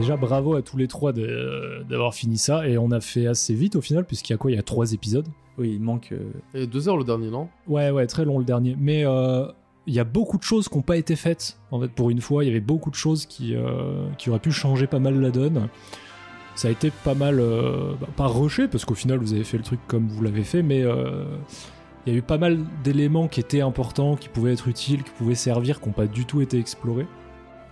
déjà bravo à tous les trois de- d'avoir fini ça et on a fait assez vite au final puisqu'il y a quoi? Il y a trois épisodes. Oui, il manque. euh, Et deux heures le dernier, non? Ouais, ouais, très long le dernier. Mais euh, il y a beaucoup de choses qui n'ont pas été faites. En fait, pour une fois, il y avait beaucoup de choses qui, euh, qui auraient pu changer pas mal la donne. Ça a été pas mal, euh, bah, pas rushé, parce qu'au final, vous avez fait le truc comme vous l'avez fait, mais euh, il y a eu pas mal d'éléments qui étaient importants, qui pouvaient être utiles, qui pouvaient servir, qui n'ont pas du tout été explorés.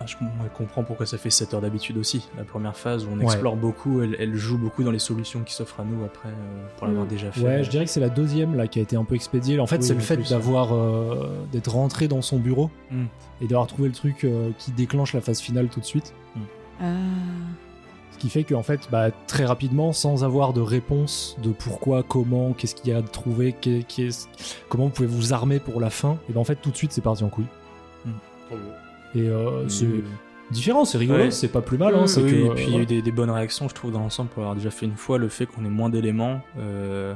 Ah, je comprends pourquoi ça fait 7 heures d'habitude aussi. La première phase où on Ouais. explore beaucoup, elle, elle joue beaucoup dans les solutions qui s'offrent à nous après euh, pour l'avoir Mm. déjà fait. Ouais, je dirais que c'est la deuxième là qui a été un peu expédiée. En fait, Oui, c'est le fait d'avoir euh, d'être rentré dans son bureau Mm. et d'avoir trouvé le truc euh, qui déclenche la phase finale tout de suite. Ah. Ce qui fait qu'en fait, bah, très rapidement, sans avoir de réponse de pourquoi, comment, qu'est-ce qu'il y a à trouver, comment vous pouvez vous armer pour la fin, et ben en fait, tout de suite, c'est parti en couille. Trop. Et euh, c'est Mm. différent, c'est rigolo, Ouais. c'est pas plus mal. Hein, c'est Oui, que, et puis il y a eu des, des bonnes réactions, je trouve, dans l'ensemble, pour avoir déjà fait une fois le fait qu'on ait moins d'éléments. euh,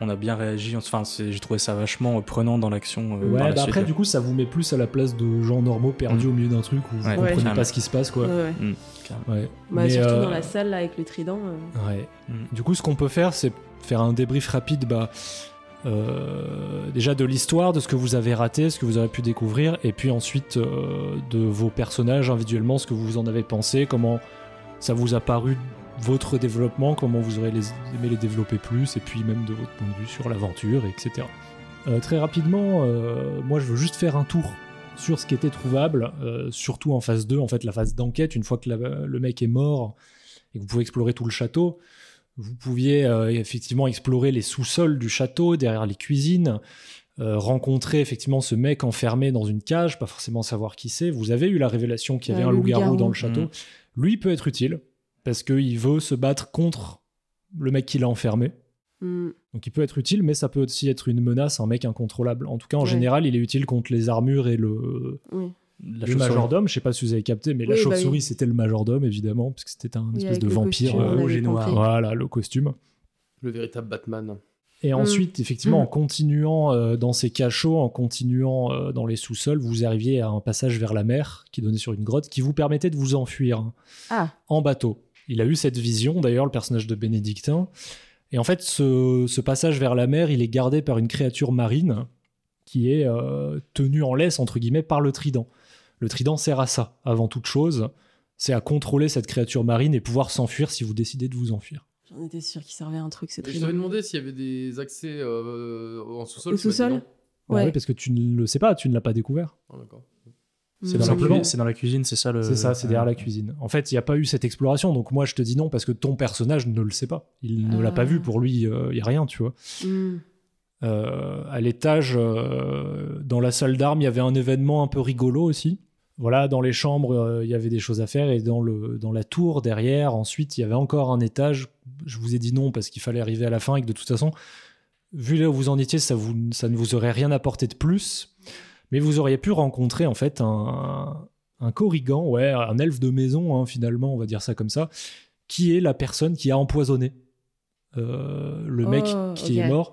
on a bien réagi, enfin, c'est- j'ai trouvé ça vachement prenant dans l'action. euh, Ouais, par la bah après, du coup, ça vous met plus à la place de gens normaux perdus Mm. au milieu d'un truc où vous Ouais, comprenez carrément. pas ce qui se passe, quoi. Ouais, ouais. Mm, carrément. Ouais. Bah, Mais, surtout euh, dans la salle là avec le trident. euh. Ouais. Du coup, ce qu'on peut faire, c'est faire un débrief rapide, bah, euh, déjà de l'histoire, de ce que vous avez raté, ce que vous avez pu découvrir, et puis ensuite euh, de vos personnages individuellement, ce que vous en avez pensé, comment ça vous a paru votre développement, comment vous aurez aimé les développer plus, et puis même de votre point de vue sur l'aventure, etc. Euh, très rapidement, moi je veux juste faire un tour sur ce qui était trouvable, surtout en phase 2, en fait la phase d'enquête, une fois que le mec est mort et que vous pouvez explorer tout le château, vous pouviez euh, effectivement explorer les sous-sols du château, derrière les cuisines, euh, rencontrer effectivement ce mec enfermé dans une cage, pas forcément savoir qui c'est. Vous avez eu la révélation qu'il y avait Ouais, un loup-garou dans le château. Mhm. Lui peut être utile parce qu'il veut se battre contre le mec qui l'a enfermé. Mm. Donc il peut être utile, mais ça peut aussi être une menace, un mec incontrôlable. En tout cas, en Ouais. général, il est utile contre les armures et le, Oui. La le majordome. Je sais pas si vous avez capté, mais la bah chauve-souris, oui. c'était le majordome, évidemment, parce que c'était un Oui, espèce de vampire. rouge et noir. voilà, le costume. Le véritable Batman. Et Mm. ensuite, effectivement, Mm. en continuant euh, dans ces cachots, en continuant euh, dans les sous-sols, vous arriviez à un passage vers la mer qui donnait sur une grotte qui vous permettait de vous enfuir hein, Ah. en bateau. Il a eu cette vision, d'ailleurs, le personnage de Bénédictin. Et en fait, ce, ce passage vers la mer, il est gardé par une créature marine qui est euh, tenue en laisse, entre guillemets, par le trident. Le trident sert à ça, avant toute chose. C'est à contrôler cette créature marine et pouvoir s'enfuir si vous décidez de vous enfuir. J'en étais sûr qu'il servait à un truc, c'est je t'avais demandé s'il y avait des accès euh, en sous-sol. Au sous-sol. Bah Ouais. oui, parce que tu ne le sais pas, tu ne l'as pas découvert. Ah, d'accord. C'est dans la Simplement, cuisine. c'est dans la cuisine, c'est ça le. C'est ça, c'est derrière la euh, cuisine. En fait, il n'y a pas eu cette exploration, donc moi je te dis non parce que ton personnage ne le sait pas. Il ne l'a Ah. pas vu, pour lui, euh, il n'y a rien, tu vois. Mm. Euh, à l'étage, euh, dans la salle d'armes, il y avait un événement un peu rigolo aussi. Voilà, dans les chambres, euh, il y avait des choses à faire, et dans, le, dans la tour derrière, ensuite, il y avait encore un étage. Je vous ai dit non parce qu'il fallait arriver à la fin et que de toute façon, vu là où vous en étiez, ça, vous, ça ne vous aurait rien apporté de plus. Mais vous auriez pu rencontrer en fait un, un corrigan, ouais, un elfe de maison, hein, finalement, on va dire ça comme ça, qui est la personne qui a empoisonné euh, le mec Oh, qui est mort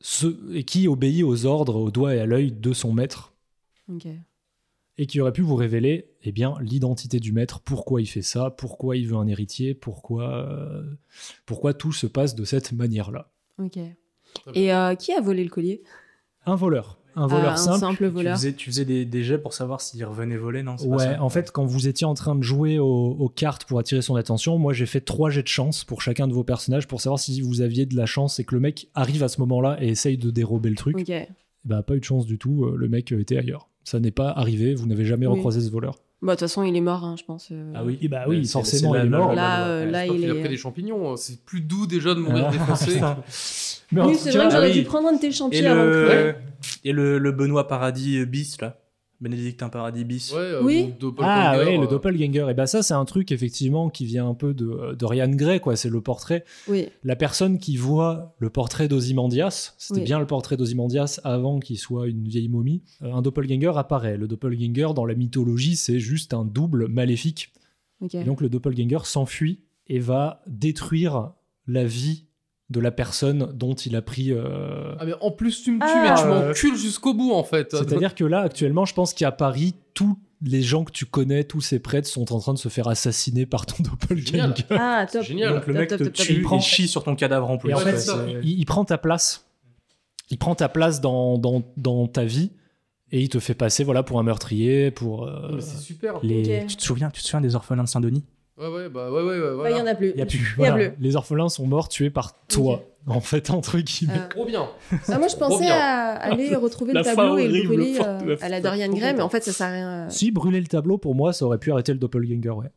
ce- et qui obéit aux ordres, au doigt et à l'œil de son maître. Et qui aurait pu vous révéler eh bien l'identité du maître, pourquoi il fait ça, pourquoi il veut un héritier, pourquoi, euh, pourquoi tout se passe de cette manière-là. Ok. Et euh, qui a volé le collier? Un voleur, un voleur Ah, simple. Un simple Tu voleur. faisais, tu faisais des, des jets pour savoir s'il revenait voler, non? Pas Ouais, ça? en fait, quand vous étiez en train de jouer aux, aux cartes pour attirer son attention, moi j'ai fait trois jets de chance pour chacun de vos personnages pour savoir si vous aviez de la chance et que le mec arrive à ce moment-là et essaye de dérober le truc. Ok. Bah, pas eu de chance du tout, euh, le mec était ailleurs. Ça n'est pas arrivé, vous n'avez jamais Oui. recroisé ce voleur? Bah, de toute façon, il est mort, hein, je pense. euh. Ah oui, Et bah oui, forcément, il est mort. Là, euh, là, J'espère il qu'il a est. pris des champignons. C'est plus doux déjà de mourir Ah, défoncé. Mais Oui, c'est vrai que j'aurais ah oui. dû prendre un de tes Et champignons avant le, crever. et le, le Benoît Paradis euh, bis, là. Bénédictin Paradis bis. Ouais, euh, Oui. Ah ouais, le euh, doppelganger. Et bah ça, c'est un truc effectivement qui vient un peu de, de Ryan Gray, quoi. C'est le portrait. Oui. La personne qui voit le portrait d'Ozymandias, c'était Oui. bien le portrait d'Ozymandias avant qu'il soit une vieille momie. euh, un doppelganger apparaît. Le doppelganger, dans la mythologie, c'est juste un double maléfique. Et donc le doppelganger s'enfuit et va détruire la vie de la personne dont il a pris. euh, Ah mais en plus tu me tues Ah. mais tu Euh, m'encules jusqu'au bout en fait. C'est-à-dire que là, actuellement, je pense qu'à Paris, tout les gens que tu connais, tous ces prêtres, sont en train de se faire assassiner par ton doppelganger. Ah, top. Génial. Donc le Top, mec top, te top, top. tue Il prend- et chie sur ton cadavre en plus. Et en Ouais, fait, c'est ça. il, il prend ta place. Il prend ta place dans, dans, dans ta vie et il te fait passer voilà, pour un meurtrier, pour. euh, C'est super. Les-. Tu te souviens, tu te souviens des orphelins de Saint-Denis? Ouais, ouais, bah ouais, ouais, ouais. Bah, voilà. il y en a plus. Y a plus. Il y a plus. les orphelins sont morts tués par toi, en fait, entre guillemets. Ah. Trop bien. Ah, moi, je pensais à aller retrouver le tableau et le brûler euh, à la. Dorian Gray, mais en fait, ça sert à rien. euh. Si brûler le tableau, pour moi, ça aurait pu arrêter le doppelganger, ouais.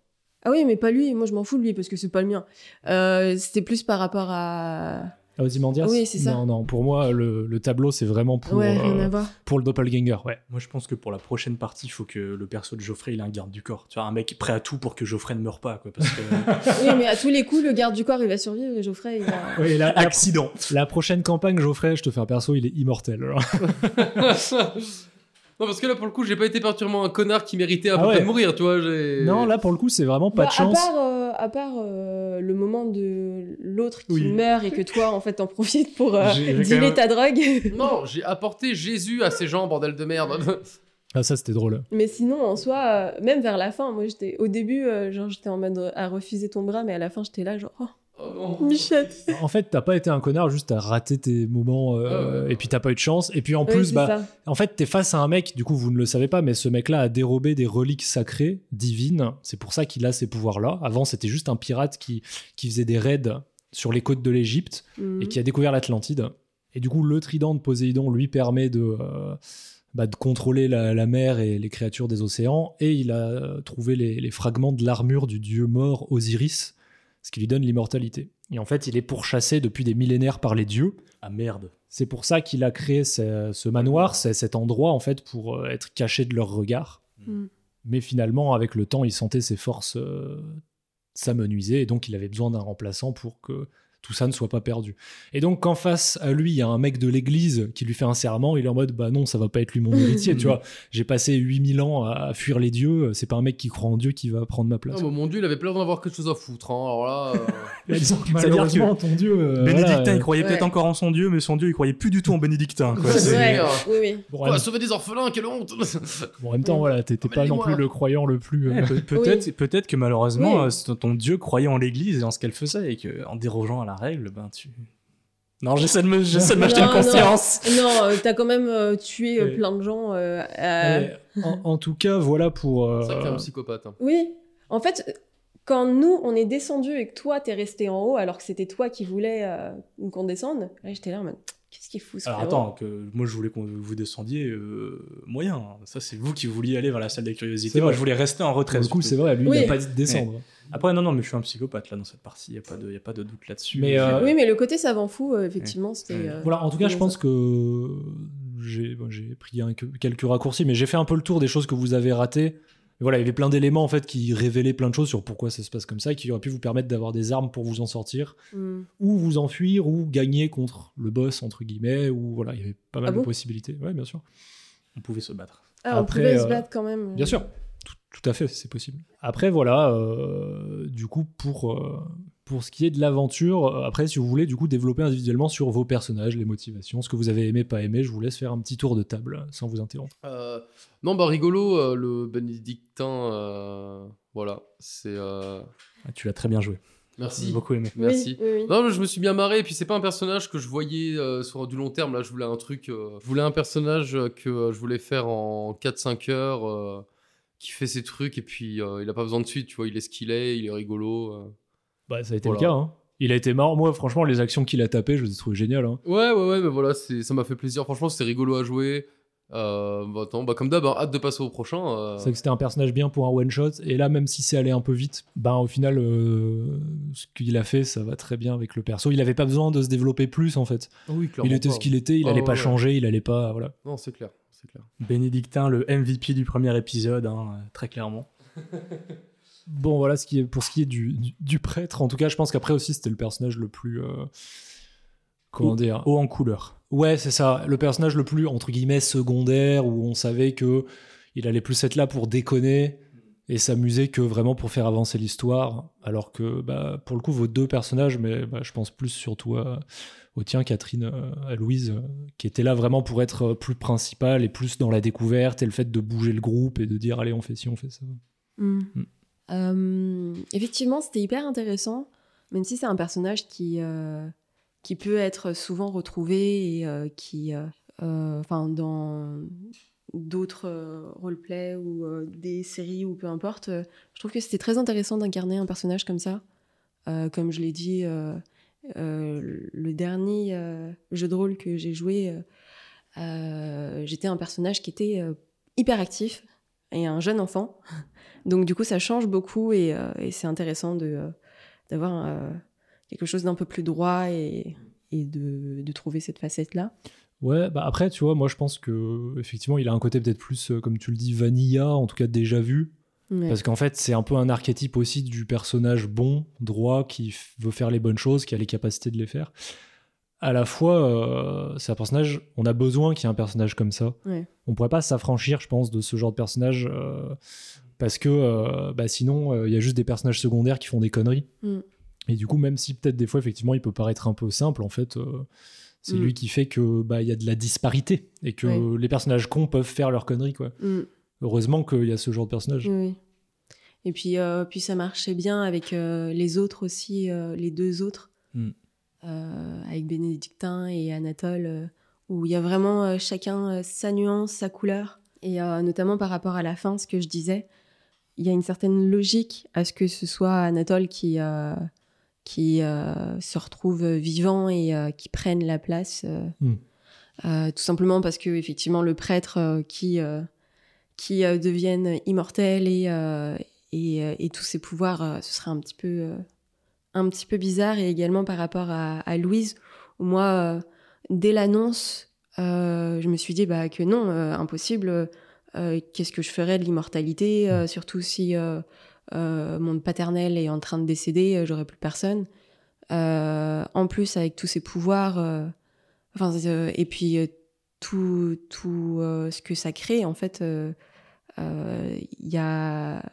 Ah oui, mais pas lui. Moi, je m'en fous de lui parce que c'est pas le mien. Euh, C'était plus par rapport à. Ah, Ozymandias Oui, c'est ça. Non, non, pour moi, le, le tableau, c'est vraiment pour, ouais, euh, rien à voir. pour le doppelganger, ouais. Moi, je pense que pour la prochaine partie, il faut que le perso de Geoffrey, il ait un garde du corps. Tu vois, un mec prêt à tout pour que Geoffrey ne meure pas, quoi. Parce que. Oui, mais à tous les coups, le garde du corps, il va survivre et Geoffrey, il va. Oui, la- Accident. la prochaine campagne, Geoffrey, je te fais un perso, il est immortel. alors. non, parce que là, pour le coup, j'ai pas été particulièrement un connard qui méritait à Ah peu près de mourir, tu vois. Non, là, pour le coup, c'est vraiment pas Bah, de chance. À part, euh, à part euh, le moment de l'autre qui Oui. meurt et que toi, en fait, t'en profites pour euh, dealer même- ta drogue. Non, j'ai apporté Jésus à ces gens, bordel de merde. Ah, ça, c'était drôle. mais sinon, en soi, euh, même vers la fin, moi, j'étais au début, euh, genre, j'étais en mode à refuser ton bras, mais à la fin, j'étais là, genre, oh, Oh non. Michette. En fait, t'as pas été un connard, juste t'as raté tes moments euh, Ah et puis t'as pas eu de chance. Et puis en Oui, plus, bah, ça. en fait, t'es face à un mec, du coup, vous ne le savez pas, mais ce mec-là a dérobé des reliques sacrées, divines. C'est pour ça qu'il a ces pouvoirs-là. Avant, c'était juste un pirate qui, qui faisait des raids sur les côtes de l'Égypte Mhm. et qui a découvert l'Atlantide. Et du coup, le trident de Poséidon lui permet de, euh, bah, de contrôler la, la mer et les créatures des océans. Et il a trouvé les, les fragments de l'armure du dieu mort Osiris, ce qui lui donne l'immortalité. Et en fait, il est pourchassé depuis des millénaires par les dieux. Ah merde. C'est pour ça qu'il a créé ce, ce manoir, c'est cet endroit en fait pour euh, être caché de leur regard. Mm. Mais finalement, avec le temps, il sentait ses forces euh, s'amenuiser et donc il avait besoin d'un remplaçant pour que tout ça ne soit pas perdu. Et donc, quand face à lui, il y a un mec de l'église qui lui fait un serment, il est en mode Bah non, ça va pas être lui mon héritier, tu vois. J'ai passé 8000 ans à, fuir les dieux, c'est pas un mec qui croit en Dieu qui va prendre ma place. Mon dieu, il avait plein d'avoir quelque chose à foutre. hein. Alors là. euh, disons que malheureusement, ton Dieu. euh, Bénédictin, voilà, il croyait Ouais. peut-être encore en son dieu, mais son dieu, il croyait plus du tout en Bénédictin. Quoi. C'est- oui, oui. bon, Quoi, en, sauver des orphelins, quelle honte bon, en même temps, voilà, t'étais pas non plus le croyant le plus. euh, Ouais, peut- peut-être peut-être que malheureusement, Oui. euh, ton dieu croyait en l'église et en ce qu'elle faisait, et que en dérogeant à la règle, ben tu. Non, j'essaie de me- j'essaie de m'acheter Non, une conscience. Non, euh, t'as quand même euh, tué euh, plein de gens. euh, en, en tout cas, voilà pour. euh, C'est un psychopathe. hein. Oui. En fait, quand nous, on est descendu et que toi, t'es resté en haut, alors que c'était toi qui voulais euh, qu'on descende, là, j'étais là en mode, qu'est-ce qu'il fout ce Alors attends, que moi je voulais que vous descendiez euh, moyen. Ça c'est vous qui vouliez aller vers la salle des curiosités. Moi je voulais rester en retrait. le coup, c'est vrai, lui, il Oui. a pas dit de descendre. Après non non, mais je suis un psychopathe là dans cette partie. Il y a pas de y a pas de doute là-dessus. Mais, euh, Oui, mais le côté savant fou, euh, effectivement, c'était. Ouais. euh, Voilà, en tout cas, je pense ça. que j'ai bon, j'ai pris un- quelques raccourcis, mais j'ai fait un peu le tour des choses que vous avez ratées. Et voilà, il y avait plein d'éléments en fait qui révélaient plein de choses sur pourquoi ça se passe comme ça, et qui auraient pu vous permettre d'avoir des armes pour vous en sortir, Hmm. ou vous enfuir, ou gagner contre le boss entre guillemets, ou voilà, il y avait pas mal Ah de bon? possibilités. Ouais, bien sûr. on pouvait se battre. Ah, on Après, pouvait se euh, battre quand même. Bien sûr, tout, à fait, c'est possible. Après, voilà, euh, du coup, pour, euh, pour ce qui est de l'aventure, euh, après, si vous voulez, du coup, développer individuellement sur vos personnages, les motivations, ce que vous avez aimé, pas aimé, je vous laisse faire un petit tour de table, sans vous interrompre. Euh, non, bah rigolo, euh, le bénédictin. euh, voilà, c'est. euh, Ah, tu l'as très bien joué. Merci. J'ai beaucoup aimé. Merci. oui, oui. Non, mais je me suis bien marré. Et puis, c'est pas un personnage que je voyais euh, sur du long terme. Là, je voulais un truc. euh, je voulais un personnage que euh, je voulais faire en 4-5 heures, euh, qui fait ses trucs. Et puis, euh, il a pas besoin de suite. Tu vois, il est ce qu'il est, il est rigolo. euh. Bah, ça a été Voilà. le cas, hein. Il a été marrant. Moi, franchement, les actions qu'il a tapées, je les ai trouvées géniales. hein. Ouais, ouais, ouais, mais voilà, c'est- ça m'a fait plaisir. Franchement, c'était rigolo à jouer. Euh, bah, attends, bah, comme d'hab, hein, hâte de passer au prochain. euh. C'est que c'était un personnage bien pour un one-shot. Et là, même si c'est allé un peu vite, ben, au final, euh, ce qu'il a fait, ça va très bien avec le perso. Il avait pas besoin de se développer plus, en fait. Oui, clairement Il était pas. ce qu'il était, il Ah, allait ouais, pas ouais. changer, il allait pas. Voilà. Non, c'est clair, c'est clair. Bénédictin, le MVP du premier épisode, hein, euh, très clairement. Bon, voilà ce qui est, pour ce qui est du, du, du prêtre. En tout cas, je pense qu'après aussi, c'était le personnage le plus. euh, comment Haut- dire Haut en couleur. Ouais, c'est ça. Le personnage le plus, entre guillemets, secondaire, où on savait que il allait plus être là pour déconner et s'amuser que vraiment pour faire avancer l'histoire. Alors que, bah, pour le coup, vos deux personnages, mais bah, je pense plus surtout à, au tien, Catherine, euh, à Louise, euh, qui était là vraiment pour être euh, plus principal et plus dans la découverte et le fait de bouger le groupe et de dire allez on fait ci, on fait ça. Mm. Mm. Euh, effectivement, c'était hyper intéressant, même si c'est un personnage qui, euh, qui peut être souvent retrouvé et euh, qui, euh, euh, enfin, dans d'autres euh, roleplays ou euh, des séries ou peu importe, euh, je trouve que c'était très intéressant d'incarner un personnage comme ça. Euh, comme je l'ai dit, euh, euh, le dernier euh, jeu de rôle que j'ai joué, euh, euh, j'étais un personnage qui était euh, hyper actif et un jeune enfant. Donc du coup, ça change beaucoup et, euh, c'est intéressant euh, d'avoir euh, quelque chose d'un peu plus droit et, de, trouver cette facette-là. Ouais, bah après, tu vois, moi je pense que effectivement, il a un côté peut-être plus, euh, comme tu le dis, vanilla, en tout cas déjà vu. Ouais. Parce qu'en fait, c'est un peu un archétype aussi du personnage bon, droit, qui veut faire les bonnes choses, qui a les capacités de les faire. À la fois, euh, c'est un personnage, on a besoin qu'il y ait un personnage comme ça. Ouais. On pourrait pas s'affranchir, je pense, de ce genre de personnage, euh, parce que euh, bah, sinon, il y a juste des personnages secondaires qui font des conneries. Mm. Et du coup, même si peut-être des fois, effectivement, il peut paraître un peu simple, en fait, c'est Mm. lui qui fait que bah, il y a de la disparité et que Ouais. les personnages cons peuvent faire leurs conneries, quoi. Mm. Heureusement qu'il y a ce genre de personnage. Oui. Et puis, euh, puis ça marchait bien avec euh, les autres aussi, euh, les deux autres, Mm. Euh, avec Bénédictin et Anatole, où il y a vraiment chacun sa nuance, sa couleur. Et notamment par rapport à la fin, ce que je disais, il y a une certaine logique à ce que ce soit Anatole qui, qui se retrouve vivant et qui prenne la place. euh, Mm. euh, tout simplement parce que effectivement le prêtre qui qui euh, devienne immortel et, euh, et, euh, et tous ses pouvoirs, euh, ce serait un petit peu euh, un petit peu bizarre. Et également par rapport à, à Louise où moi dès l'annonce je me suis dit bah que non impossible qu'est-ce que je ferais de l'immortalité euh, surtout si mon paternel est en train de décéder j'aurais plus personne. En plus avec tous ses pouvoirs enfin et puis tout tout euh, ce que ça crée en fait euh, euh, il y a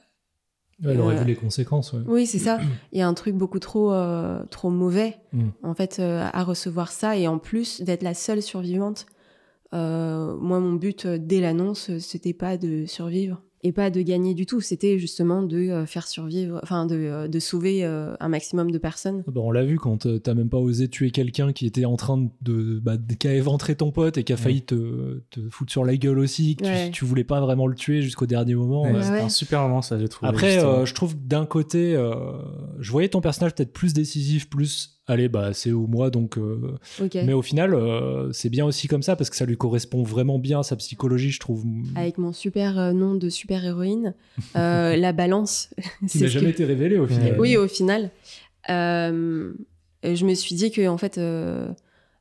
Ouais, elle aurait Euh, vu les conséquences. ouais. oui, c'est ça. Il y a un truc beaucoup trop, euh, trop mauvais, Mm. en fait, euh, à recevoir ça. Et en plus, d'être la seule survivante. Euh, moi, mon but, dès l'annonce, c'était pas de survivre et pas de gagner du tout. C'était justement de euh, faire survivre, enfin, de, euh, de sauver euh, un maximum de personnes. Ah bah, on l'a vu quand t'as même pas osé tuer quelqu'un qui était en train de. Bah, qui a éventré ton pote et qui a failli te, te foutre sur la gueule aussi, que tu- Ouais. tu, voulais pas vraiment le tuer jusqu'au dernier moment. Ouais, ouais. C'était un super moment, ça, j'ai trouvé. Après, euh, je trouve que d'un côté, euh, je voyais ton personnage peut-être plus décisif, plus. Allez, bah, c'est ou moi, donc. euh. Mais au final, euh, c'est bien aussi comme ça parce que ça lui correspond vraiment bien à sa psychologie, je trouve. Avec mon super euh, nom de super héroïne, la balance. Qui n'a que- jamais été révélé au final. Oui, au final. Je me suis dit que, en fait,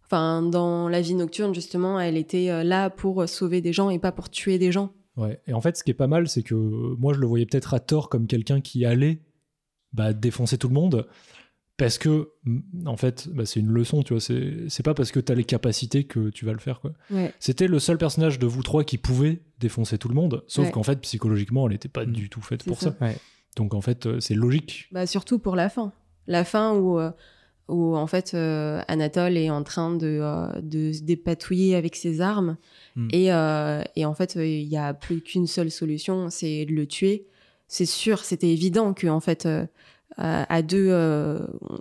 enfin, dans la vie nocturne, justement, elle était là pour sauver des gens et pas pour tuer des gens. Ouais. Et en fait, ce qui est pas mal, c'est que moi, je le voyais peut-être à tort comme quelqu'un qui allait bah, défoncer tout le monde. Parce que, en fait, bah, c'est une leçon, tu vois. C'est c'est pas parce que t'as les capacités que tu vas le faire, quoi. Ouais. C'était le seul personnage de vous trois qui pouvait défoncer tout le monde. Sauf Ouais. qu'en fait, psychologiquement, elle était pas Mm. du tout faite pour ça. ça. Ouais. Donc, en fait, euh, c'est logique. Bah, surtout pour la fin. La fin où, euh, où en fait, euh, Anatole est en train de, euh, de se dépatouiller avec ses armes. Mm. Et, euh, et en fait, il n'y a plus qu'une seule solution, c'est de le tuer. C'est sûr, c'était évident que en fait, euh, à à deux, euh,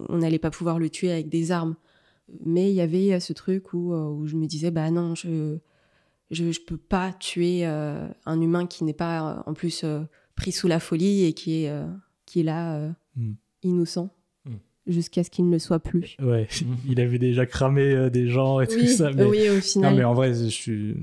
on n'allait pas pouvoir le tuer avec des armes. Mais il y avait euh, ce truc où, euh, où je me disais, bah non, je je, je peux pas tuer euh, un humain qui n'est pas euh, en plus euh, pris sous la folie et qui est, euh, qui est là euh, Mm. innocent Mm. jusqu'à ce qu'il ne le soit plus. Ouais, il avait déjà cramé euh, des gens et tout ça. Mais... oui, au Non, final. mais en vrai, je suis.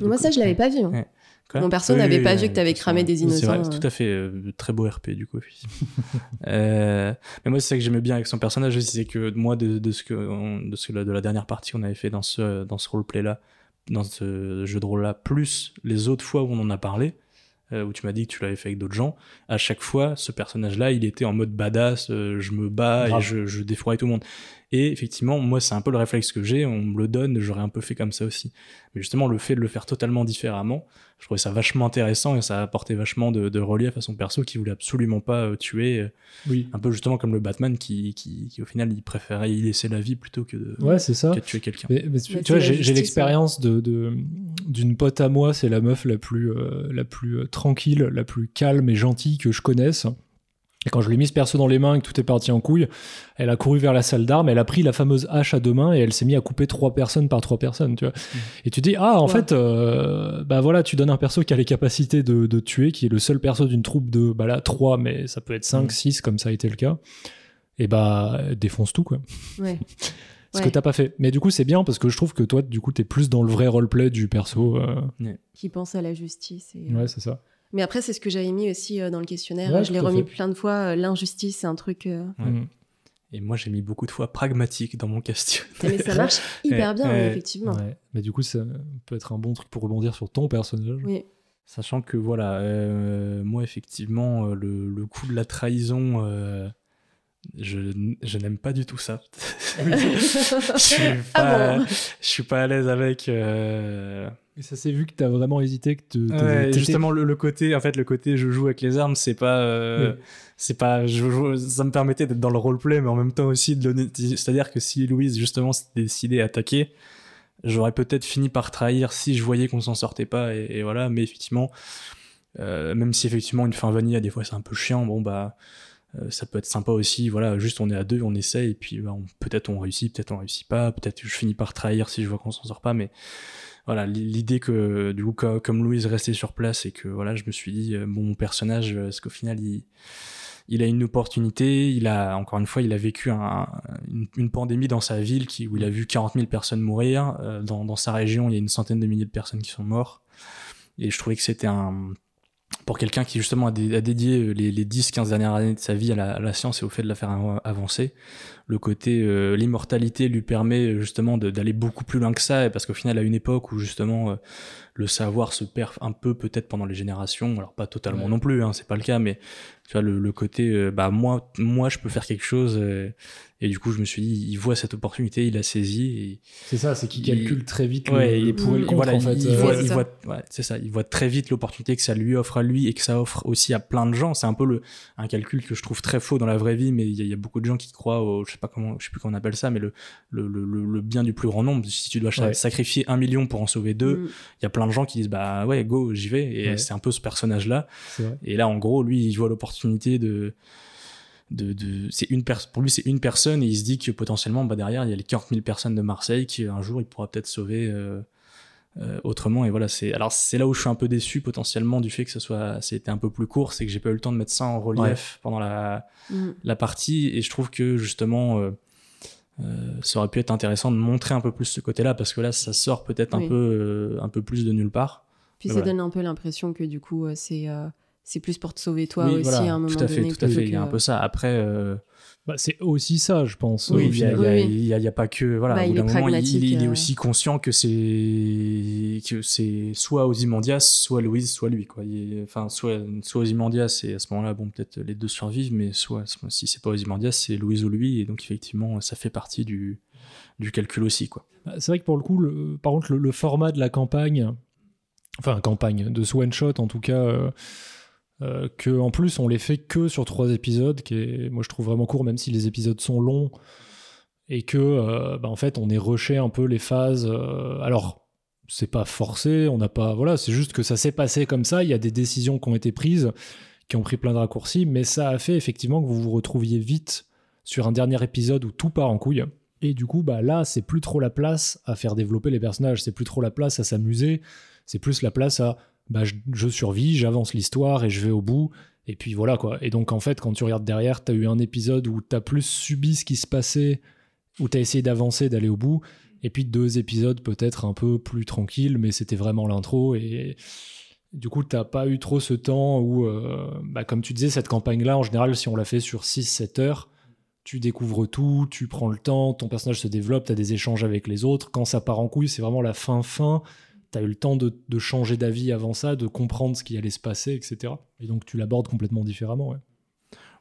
Moi, ça, je l'avais pas vu. hein. Ouais. Quoi Mon perso Oui, n'avait oui, pas oui, vu que t'avais cramé des C'est innocents, vrai, euh. c'est tout à fait euh, très beau RP du coup. euh, mais moi, c'est ça que j'aimais bien avec son personnage aussi, c'est que moi, de, de ce que, on- de ce de la dernière partie qu'on avait fait dans ce dans ce roleplay là, dans ce jeu de rôle là, plus les autres fois où on en a parlé, euh, où tu m'as dit que tu l'avais fait avec d'autres gens, à chaque fois, ce personnage-là, il était en mode badass, euh, je me bats et je, je tout le monde. Et effectivement, moi, c'est un peu le réflexe que j'ai, on me le donne, j'aurais un peu fait comme ça aussi. Mais justement, le fait de le faire totalement différemment, je trouvais ça vachement intéressant et ça a apporté vachement de, de relief à son perso qui voulait absolument pas euh, tuer, euh, Oui. un peu justement comme le Batman qui, qui, qui, au final, il préférait y laisser la vie plutôt que de, Ouais, c'est ça. que de tuer quelqu'un. Mais, mais tu tu vois, j'ai j'ai justice, l'expérience de de- d'une pote à moi, c'est la meuf la plus euh, la plus euh, tranquille, la plus calme et gentille que je connaisse. Et quand je lui ai mis ce perso dans les mains et que tout est parti en couille, elle a couru vers la salle d'armes, elle a pris la fameuse hache à deux mains et elle s'est mise à couper trois personnes par trois personnes, tu vois. Et tu dis ah en Ouais. fait euh, bah voilà tu donnes un perso qui a les capacités de, de tuer, qui est le seul perso d'une troupe de bah là trois mais ça peut être cinq, Mm. six comme ça a été le cas. Et bah défonce tout quoi Ouais. ce Ouais. que t'as pas fait. Mais du coup, c'est bien parce que je trouve que toi, du coup, t'es plus dans le vrai roleplay du perso. euh, Qui pense à la justice. Et, euh, Ouais, c'est ça. Mais après, c'est ce que j'avais mis aussi euh, dans le questionnaire. Ouais, je l'ai remis fait. plein de fois. euh, L'injustice, c'est un truc. euh, Ouais. Mm. Et moi, j'ai mis beaucoup de fois pragmatique dans mon question. Mais ça marche hyper Ouais, bien, ouais. effectivement. Ouais. Mais du coup, ça peut être un bon truc pour rebondir sur ton personnage. Oui. Sachant que voilà, euh, moi effectivement, le, le coup de la trahison, euh, je, je n'aime pas du tout ça. je suis Ah pas, bon je suis pas à l'aise avec. euh, Et ça s'est vu que t'as vraiment hésité, que te- t'es- ouais, t'étais- justement le, le côté, en fait, le côté je joue avec les armes, c'est pas, euh, Oui. c'est pas, je ça me permettait d'être dans le roleplay, mais en même temps aussi de donner, c'est-à-dire que si Louise justement s'était décidée à attaquer, j'aurais peut-être fini par trahir si je voyais qu'on s'en sortait pas et, et voilà mais effectivement euh, même si effectivement une fin vanilla des fois c'est un peu chiant bon bah ça peut être sympa aussi voilà juste on est à deux on essaie et puis bah, peut-être on réussit peut-être on réussit pas peut-être je finis par trahir si je vois qu'on s'en sort pas mais voilà l'i- l'idée que du coup co- comme Louise restait sur place et que voilà je me suis dit euh, bon mon personnage euh, est-ce qu'au final il il a une opportunité, il a encore une fois, il a vécu un- une, pandémie dans sa ville qui, où il a vu 40 000 personnes mourir. Euh, dans, dans sa région, il y a une centaine de milliers de personnes qui sont mortes. Et je trouvais que c'était un pour quelqu'un qui justement a, dé- a dédié euh, les, les 10-15 dernières années de sa vie à la, à la science et au fait de la faire av- avancer, le côté euh, l'immortalité lui permet euh, justement d'aller beaucoup plus loin que ça, et parce qu'au final à une époque où justement euh, le savoir se perd un peu peut-être pendant les générations, alors pas totalement Ouais. non plus, hein, c'est pas le cas, mais tu vois le, le côté euh, bah moi moi je peux faire quelque chose euh, et du coup je me suis dit il voit cette opportunité, il a saisi et C'est ça, c'est qu'il Il- calcule très vite Ouais, le, il- le pour et le il- contre, voilà, en fait. il, il Euh, voit, c'est il ça. voit- ouais, c'est ça, il voit très vite l'opportunité que ça lui offre à lui et que ça offre aussi à plein de gens. C'est un peu le, un calcul que je trouve très faux dans la vraie vie, mais il y, a- il y a beaucoup de gens qui croient au, je sais pas comment, je sais plus comment on appelle ça, mais le, le, le, le- le bien du plus grand nombre. Si tu dois Ouais. sacrifier un million pour en sauver deux, il Mm. y a plein de gens qui disent bah ouais, go, j'y vais. Et Ouais. c'est un peu ce personnage-là. c'est vrai. Et là, en gros, lui, il voit l'opportunité de, de, de c'est une personne, pour lui, c'est une personne et il se dit que potentiellement, bah, derrière, il y a les 40 000 personnes de Marseille qui, un jour, il pourra peut-être sauver, euh, euh, autrement. Et voilà, c'est, alors, c'est là où je suis un peu déçu, potentiellement, du fait que ce soit, c'était un peu plus court, c'est que j'ai pas eu le temps de mettre ça en relief pendant la, Mm. la partie et je trouve que, justement, euh, euh, ça aurait pu être intéressant de montrer un peu plus ce côté-là parce que là, ça sort peut-être un Oui. peu, euh, un peu plus de nulle part. Puis Mais ça voilà. donne un peu l'impression que du coup, euh, c'est euh, c'est plus pour te sauver toi oui, aussi voilà, à un moment tout à fait, donné. tout à fait. Il y a un peu ça. Après, euh, Bah, c'est aussi ça, je pense. Oui, il y a, pas que voilà. Bah, au il est moment, il, pragmatique, il est euh. aussi conscient que c'est que c'est soit Ozymandias, soit Louise, soit lui quoi. Il est- enfin, soit soit Ozymandias et à ce moment-là, bon, peut-être les deux survivent, mais soit si c'est pas Ozymandias, c'est Louise ou lui, et donc effectivement, ça fait partie du du calcul aussi quoi. Bah, C'est vrai que pour le coup, le- par contre, le, le format de la campagne, enfin campagne, de ce one shot en tout cas, euh, euh, que en plus on les fait que sur trois épisodes, qui est, moi je trouve vraiment court, même si les épisodes sont longs, et que euh, bah, en fait on est rushé un peu les phases. euh, alors c'est pas forcé, on n'a pas, voilà, c'est juste que ça s'est passé comme ça. Il y a des décisions qui ont été prises, qui ont pris plein de raccourcis, mais ça a fait effectivement que vous vous retrouviez vite sur un dernier épisode où tout part en couille. Et du coup, bah là, c'est plus trop la place à faire développer les personnages, c'est plus trop la place à s'amuser, c'est plus la place à bah, je, je survis, j'avance l'histoire et je vais au bout. Et puis voilà quoi. Et donc en fait, quand tu regardes derrière, t'as eu un épisode où t'as plus subi ce qui se passait, où t'as essayé d'avancer, d'aller au bout. Et puis deux épisodes peut-être un peu plus tranquilles, mais c'était vraiment l'intro. Et du coup, t'as pas eu trop ce temps où, euh, bah, comme tu disais, cette campagne-là, en général, si on l'a fait sur 6-7 heures, tu découvres tout, tu prends le temps, ton personnage se développe, tu as des échanges avec les autres. Quand ça part en couille, c'est vraiment la fin fin. Tu as eu le temps de, de changer d'avis avant ça, de comprendre ce qui allait se passer, etc. Et donc tu l'abordes complètement différemment. Ouais.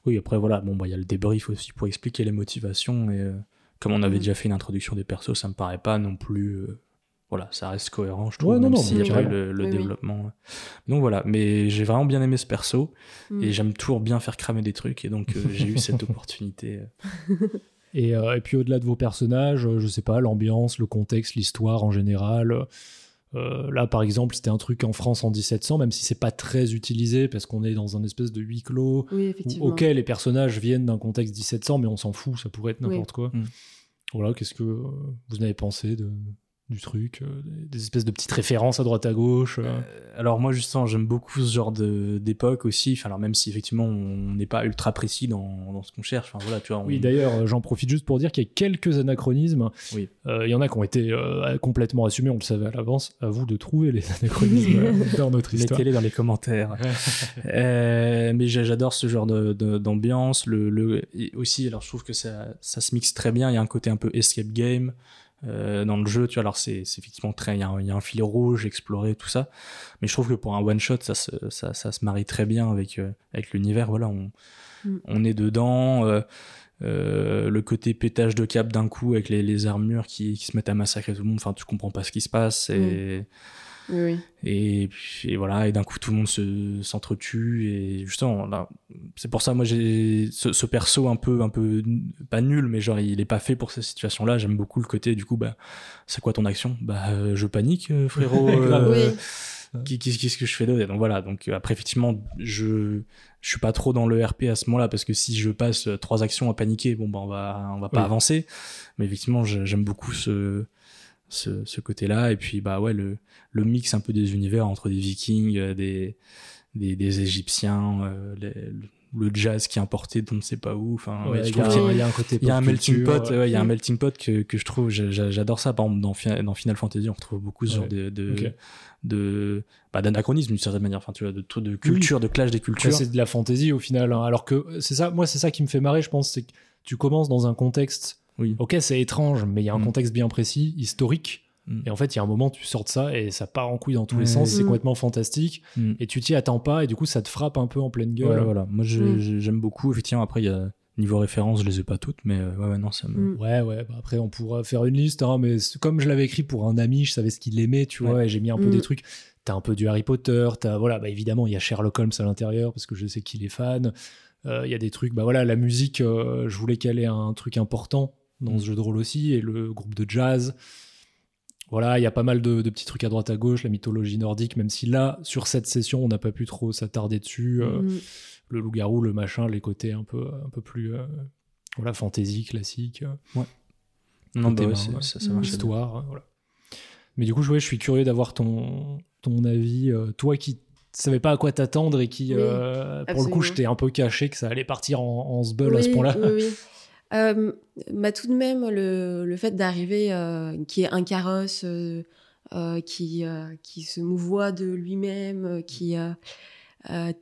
Oui, après voilà, bon, bah, il y a le débrief aussi pour expliquer les motivations. Et euh, comme on avait déjà fait une introduction des persos, ça me paraît pas non plus. euh, voilà, ça reste cohérent, je trouve, Ouais, non, même non, s'il y mais a pas le, le Oui, oui. développement. Donc voilà, mais j'ai vraiment bien aimé ce perso Mm. et j'aime toujours bien faire cramer des trucs et donc euh, j'ai eu cette opportunité. euh. Et, euh, et puis au-delà de vos personnages, euh, je sais pas, l'ambiance, le contexte, l'histoire en général. Euh, là, par exemple, c'était un truc en France en 1700, même si c'est pas très utilisé parce qu'on est dans un espèce de huis clos. Oui, où, ok, les personnages viennent d'un contexte 1700, mais on s'en fout, ça pourrait être n'importe quoi. Mm. Voilà, qu'est-ce que euh, vous en avez pensé de, du truc euh, des, espèces de petites références à droite à gauche. euh. Euh, alors moi justement j'aime beaucoup ce genre de d'époque aussi enfin alors même si effectivement on n'est pas ultra précis dans, dans ce qu'on cherche enfin voilà tu vois on- Oui, d'ailleurs, j'en profite juste pour dire qu'il y a quelques anachronismes. Oui. Euh, Il y en a qui ont été euh, complètement assumés, on le savait à l'avance. À vous de trouver les anachronismes dans notre histoire. mettez-les dans les commentaires Euh, mais j'a- j'adore ce genre de- de- d'ambiance le, le aussi alors je trouve que ça, ça se mixe très bien il y a un côté un peu escape game euh, dans le jeu tu vois alors c'est c'est effectivement très il y, a un- il y a un fil rouge explorer tout ça. Mais je trouve que pour un one shot ça se, ça, ça se marie très bien avec euh, avec l'univers. Voilà on Mm. on est dedans euh, euh, le côté pétage de cap d'un coup avec les, les armures qui, qui se mettent à massacrer tout le monde. Enfin tu comprends pas ce qui se passe. Et Oui, oui. et, puis- et voilà et d'un coup tout le monde se s'entretue et justement là, c'est pour ça moi j'ai ce, ce perso un peu un peu pas nul mais genre il est pas fait pour ces situations là j'aime beaucoup le côté du coup bah c'est quoi ton action? Bah euh, je panique euh, frérot euh, Oui. qu'est-ce que je fais d'autre? Donc voilà donc après effectivement je je suis pas trop dans le RP à ce moment là parce que si je passe trois actions à paniquer bon bah on va on va pas Oui. avancer mais effectivement j'aime beaucoup ce ce, ce côté là et puis bah ouais le le mix un peu des univers entre des vikings euh, des des, des égyptiens euh, les- le- jazz qui est importé d'on ne sait pas où enfin ouais, je y, a- trouve qu'il y a- il y a un côté il y a un melting pot, ouais. ouais, il y a un melting pot que, que je trouve, j'a- j'a- j'adore ça. Par exemple, dans, Fi- dans Final Fantasy, on retrouve beaucoup ce genre de, de, bah, d'anachronisme d'une certaine manière. Enfin, tu vois, de, de, culture, de clash des cultures. c'est de la fantaisie au final. hein. Alors que c'est ça, moi, c'est ça qui me fait marrer, je pense, c'est que tu commences dans un contexte. Oui. Ok, c'est étrange, mais il y a un Mm. contexte bien précis, historique. Mm. Et en fait, il y a un moment, tu sors de ça et ça part en couille dans tous les Ouais. sens. C'est Mm. complètement fantastique. Mm. Et tu t'y attends pas. Et du coup, ça te frappe un peu en pleine gueule. Ouais, voilà. Moi, Mm. j'aime beaucoup. Effectivement, après, il y a niveau référence, je les ai pas toutes, mais euh, ouais, ouais, non, ça me. Mm. Ouais, ouais, bah après on pourra faire une liste, hein, mais comme je l'avais écrit pour un ami, je savais ce qu'il aimait, tu vois, et j'ai mis un peu Mm. des trucs. T'as un peu du Harry Potter, t'as, voilà, bah évidemment, il y a Sherlock Holmes à l'intérieur, parce que je sais qu'il est fan. Euh, Il y a des trucs, bah voilà, la musique, euh, je voulais qu'elle ait un truc important dans ce jeu de rôle aussi, et le groupe de jazz. Voilà, il y a pas mal de, de petits trucs à droite à gauche, la mythologie nordique, même si là, sur cette session, on n'a pas pu trop s'attarder dessus. euh, Mm. le loup-garou, le machin, les côtés un peu, un peu plus euh, voilà, fantasy, classique, euh, Non, bah ouais, ouais. ça, ça Mm. marche. histoire. euh, voilà. Mais du coup, je, ouais, je suis curieux d'avoir ton, ton avis. euh, toi qui savais pas à quoi t'attendre et qui, Oui, euh, pour le coup, je t'ai un peu caché que ça allait partir en, en sbeul à ce point-là. Oui, oui. Euh, bah, tout de même, le, le fait d'arriver, euh, qui est un carrosse, euh, euh, qui, qui se mouvoie de lui-même, qui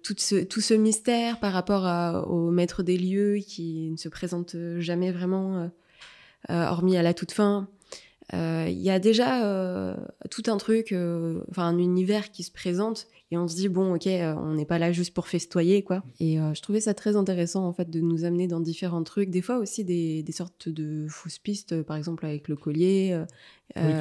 tout, ce, tout ce mystère par rapport au maître des lieux qui ne se présente jamais vraiment, hormis à la toute fin. Il y a déjà tout un truc, enfin un univers qui se présente et on se dit bon ok euh, on n'est pas là juste pour festoyer quoi. Et euh, je trouvais ça très intéressant en fait de nous amener dans différents trucs, des fois aussi des, des sortes de fausses pistes, par exemple avec le collier. euh, Oui,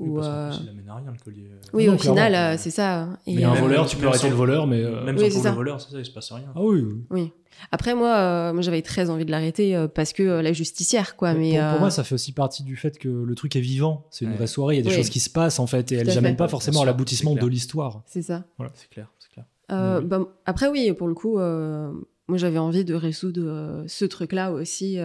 euh, ouais. Oui, ou, parce euh, plus, il amène à rien, le collier. oui, Non, au final, euh, c'est ça. Et, Mais un euh, voleur, tu peux arrêter sans- le voleur, mais. euh, Même Oui, sans c'est pour ça. le voleur, c'est ça, il se passe rien. Ah oui, oui. Oui. Après, moi, euh, moi j'avais très envie de l'arrêter euh, parce que euh, la justicière, quoi. Pour- mais pour, pour euh, moi, ça fait aussi partie du fait que le truc est vivant. C'est une Ouais. vraie soirée. Il y a des Oui. choses qui se passent en fait, et elles n'amènent pas forcément à l'aboutissement de l'histoire. c'est ça. C'est clair, c'est clair. Euh, Oui. bah, après, oui, pour le coup, euh, moi j'avais envie de résoudre euh, ce truc-là aussi.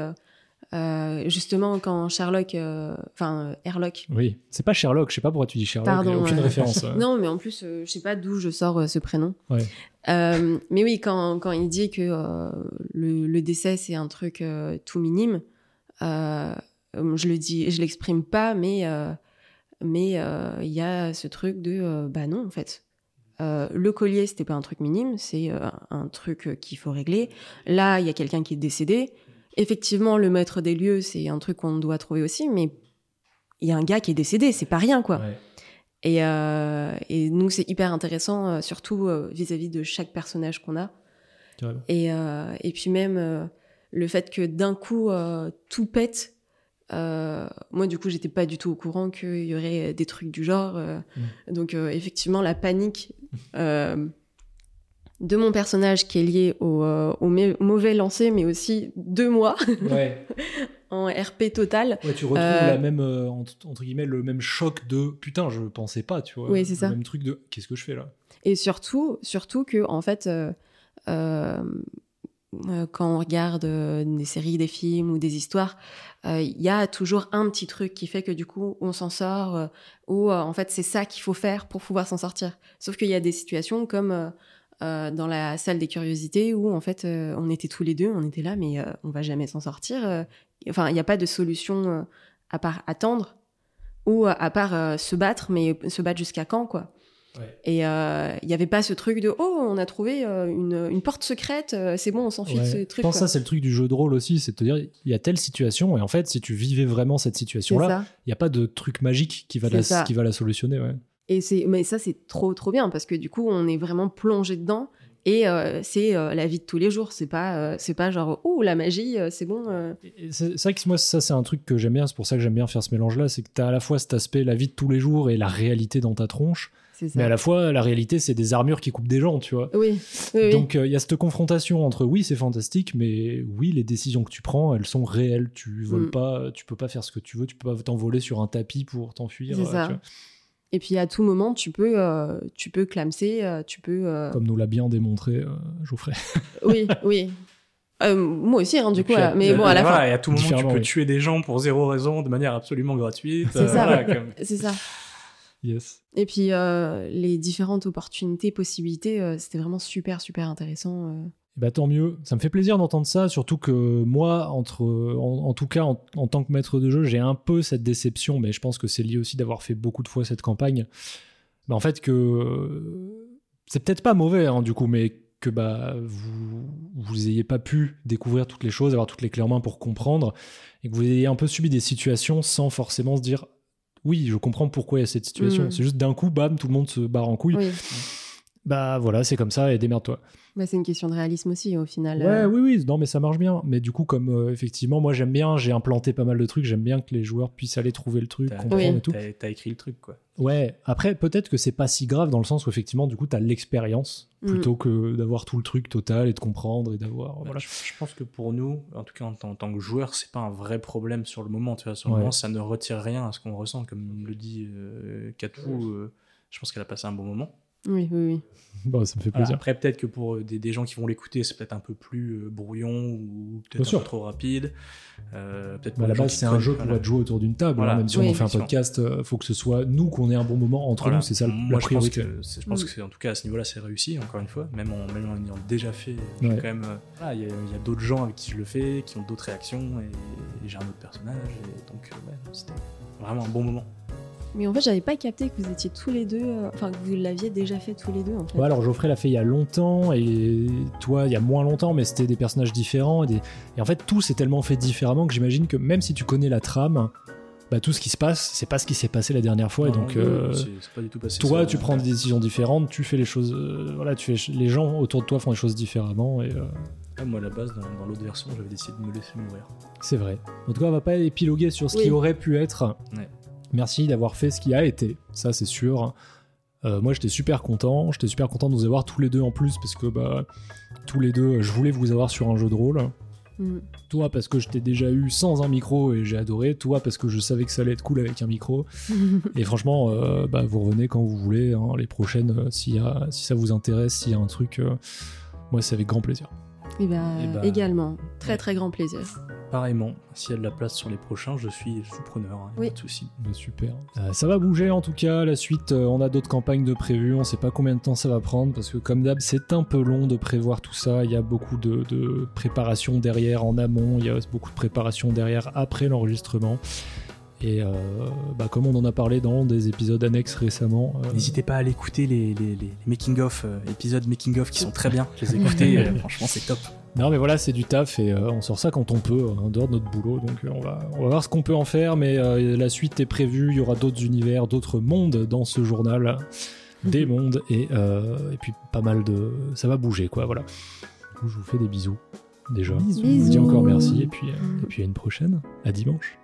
Euh, euh, justement, quand Sherlock, euh, enfin Herlock, Oui. C'est pas Sherlock. Je sais pas pourquoi tu dis Sherlock. Pardon, il y a aucune ouais. référence. Non, mais en plus, euh, je sais pas d'où je sors euh, ce prénom. Ouais. Euh, mais oui, quand, quand il dit que euh, le, le décès, c'est un truc euh, tout minime, euh, euh, je le dis, je l'exprime pas, mais euh, mais euh, il y a ce truc de euh, bah non, en fait. Euh, le collier, c'était pas un truc minime, c'est euh, un truc euh, qu'il faut régler. Là, il y a quelqu'un qui est décédé. Effectivement, le maître des lieux, c'est un truc qu'on doit trouver aussi, mais il y a un gars qui est décédé, c'est pas rien, quoi. Ouais. Et, euh, et nous, c'est hyper intéressant, euh, surtout euh, vis-à-vis de chaque personnage qu'on a. Et, euh, et puis même le fait que d'un coup, tout pète. Euh, moi, du coup, j'étais pas du tout au courant qu'il y aurait des trucs du genre. euh, Donc, euh, effectivement, la panique de mon personnage qui est liée au, euh, au mauvais lancer, mais aussi de moi Ouais. en RP total. Ouais, tu retrouves Euh, la même, euh, entre, guillemets, le même choc de putain, je pensais pas, tu vois. Oui, c'est le ça. même truc de qu'est-ce que je fais là? Et surtout, surtout que, en fait, euh, euh, euh, quand on regarde euh, des séries, des films ou des histoires, euh, il y a toujours un petit truc qui fait que du coup, on s'en sort, euh, ou euh, en fait, c'est ça qu'il faut faire pour pouvoir s'en sortir. Sauf qu'il y a des situations comme euh, dans la salle des curiosités où en fait, euh, on était tous les deux, on était là, mais euh, on va jamais s'en sortir. Enfin, il n'y a pas de solution à part attendre ou à part se battre, mais se battre jusqu'à quand, quoi. Et il n'y avait pas ce truc de oh, on a trouvé une, une porte secrète, c'est bon, on s'enfuit de Ouais. Je pense que quoi. ça, c'est le truc du jeu de rôle aussi, c'est de te dire, il y a telle situation, et en fait, si tu vivais vraiment cette C'est situation-là, ça. il n'y a pas de truc magique qui va, la, ça. qui va la solutionner. Ouais. Et c'est, mais ça, c'est trop, trop bien parce que du coup, on est vraiment plongé dedans et euh, c'est euh, la vie de tous les jours. C'est pas, euh, c'est pas genre, oh, la magie, c'est bon. C'est c'est vrai que moi, ça, c'est un truc que j'aime bien, c'est pour ça que j'aime bien faire ce mélange-là, c'est que tu as à la fois cet aspect, la vie de tous les jours et la réalité dans ta tronche, mais à la fois, la réalité, c'est des armures qui coupent des gens, tu vois. Oui. Donc euh, il y a cette confrontation entre oui c'est fantastique mais oui les décisions que tu prends elles sont réelles tu voles Mm. pas tu peux pas faire ce que tu veux tu peux pas t'envoler sur un tapis pour t'enfuir C'est ça. tu vois. Et puis à tout moment, tu peux, euh, tu peux clamser, euh, tu peux. euh, comme nous l'a bien démontré euh, Geoffrey Oui, oui. Euh, moi aussi, hein, du Et coup, mais euh, bon, à la voilà, fin, Et à tout moment, tu peux oui. tuer des gens pour zéro raison, de manière absolument gratuite. C'est ça. voilà, comme- c'est ça. yes Et puis euh, les différentes opportunités, possibilités, euh, c'était vraiment super, super intéressant. Bah tant mieux. Ça me fait plaisir d'entendre ça surtout que moi entre en, en tout cas en, en tant que maître de jeu j'ai un peu cette déception mais je pense que c'est lié aussi d'avoir fait beaucoup de fois cette campagne. Bah, en fait que c'est peut-être pas mauvais hein, du coup mais que bah vous vous ayez pas pu découvrir toutes les choses avoir toutes les clés en main pour comprendre et que vous ayez un peu subi des situations sans forcément se dire oui je comprends pourquoi il y a cette situation. Mm. c'est juste d'un coup bam tout le monde se barre en couille. Oui, bah voilà c'est comme ça et démerde-toi Bah, c'est une question de réalisme aussi, au final. Ouais, euh. oui, oui, non, mais ça marche bien. Mais du coup, comme euh, effectivement, moi j'aime bien, j'ai implanté pas mal de trucs, j'aime bien que les joueurs puissent aller trouver le truc, comprendre Oui. et tout. t'as- t'as écrit le truc, quoi. Ouais, après, peut-être que c'est pas si grave dans le sens où effectivement, du coup, t'as l'expérience Mm. plutôt que d'avoir tout le truc total et de comprendre et d'avoir. Bah, Voilà. je, je pense que pour nous, en tout cas en, tant- en tant que joueur, c'est pas un vrai problème sur le moment. Tu vois, sur le Ouais. moment, ça ne retire rien à ce qu'on ressent, comme le dit euh, Katou. euh, je pense qu'elle a passé un bon moment. Oui, oui, oui. Bon, ça me fait Voilà, plaisir. Après, peut-être que pour euh, des, des gens qui vont l'écouter, c'est peut-être un peu plus euh, brouillon ou peut-être un sûr. peu trop rapide. Euh, peut-être Mais pour à la base, c'est un jeu pour voilà. être joué autour d'une table. Voilà. hein, même si Oui, on en fait un podcast, euh, faut que ce soit nous qu'on ait un bon moment entre Voilà. nous. C'est ça Moi, la je pense priorité. je pense Mm. que c'est en tout cas à ce niveau-là, c'est réussi. Encore une fois, même en, même en ayant déjà fait, Ouais. quand même. euh, voilà, il y a, il d'autres gens avec qui je le fais, qui ont d'autres réactions, et, et j'ai un autre personnage, et donc euh, ouais, c'était vraiment un bon moment. Mais en fait, j'avais pas capté que vous étiez tous les deux, euh, enfin, que vous l'aviez déjà fait tous les deux, en fait. Ouais, alors Geoffrey l'a fait il y a longtemps et toi il y a moins longtemps, mais c'était des personnages différents. Et, des- et en fait, tout s'est tellement fait différemment que j'imagine que même si tu connais la trame, bah, tout ce qui se passe, c'est pas ce qui s'est passé la dernière fois. et donc, non, euh, pas du tout passé. toi, ça. tu prends des décisions différentes, tu fais les choses. euh, voilà, tu fais, les gens autour de toi font les choses différemment. Et euh, Ah, moi, à la base, dans, dans l'autre version, j'avais décidé de me laisser mourir. c'est vrai. En tout cas, on va pas épiloguer sur ce Oui. qui aurait pu être. Ouais. Merci d'avoir fait ce qui a été, ça c'est sûr. Euh, moi j'étais super content, j'étais super content de vous avoir tous les deux en plus parce que bah tous les deux je voulais vous avoir sur un jeu de rôle. Mm. Toi parce que je t'ai déjà eu sans un micro et j'ai adoré, toi parce que je savais que ça allait être cool avec un micro. Et franchement, euh, bah, vous revenez quand vous voulez, hein, les prochaines, euh, s'il y a- si ça vous intéresse, s'il y a un truc, euh, moi c'est avec grand plaisir. Et bah, Eh bah, également, très ouais. très grand plaisir. Pareillement, s'il y a de la place sur les prochains, je suis, je suis preneur, hein, Oui. pas de souci. Bah, super. Euh, ça va bouger en tout cas, la suite, euh, on a d'autres campagnes de prévues, on sait pas combien de temps ça va prendre, parce que comme d'hab, c'est un peu long de prévoir tout ça, il y a beaucoup de, de préparation derrière en amont, il y a beaucoup de préparation derrière après l'enregistrement. Et euh, bah, comme on en a parlé dans des épisodes annexes récemment, euh, N'hésitez pas à aller écouter les, les, les making-of, euh, épisodes making-of qui sont très bien. Je les ai écoutés, euh, franchement, c'est top. Non, mais voilà, c'est du taf et euh, on sort ça quand on peut, euh, en dehors de notre boulot. Donc euh, on, va, on va voir ce qu'on peut en faire, mais euh, la suite est prévue. Il y aura d'autres univers, d'autres mondes dans ce journal. Des mondes et, et puis pas mal de. Ça va bouger, quoi, voilà. Je vous fais des bisous déjà. Bisous. Je vous dis encore merci et puis, et puis à une prochaine. À dimanche.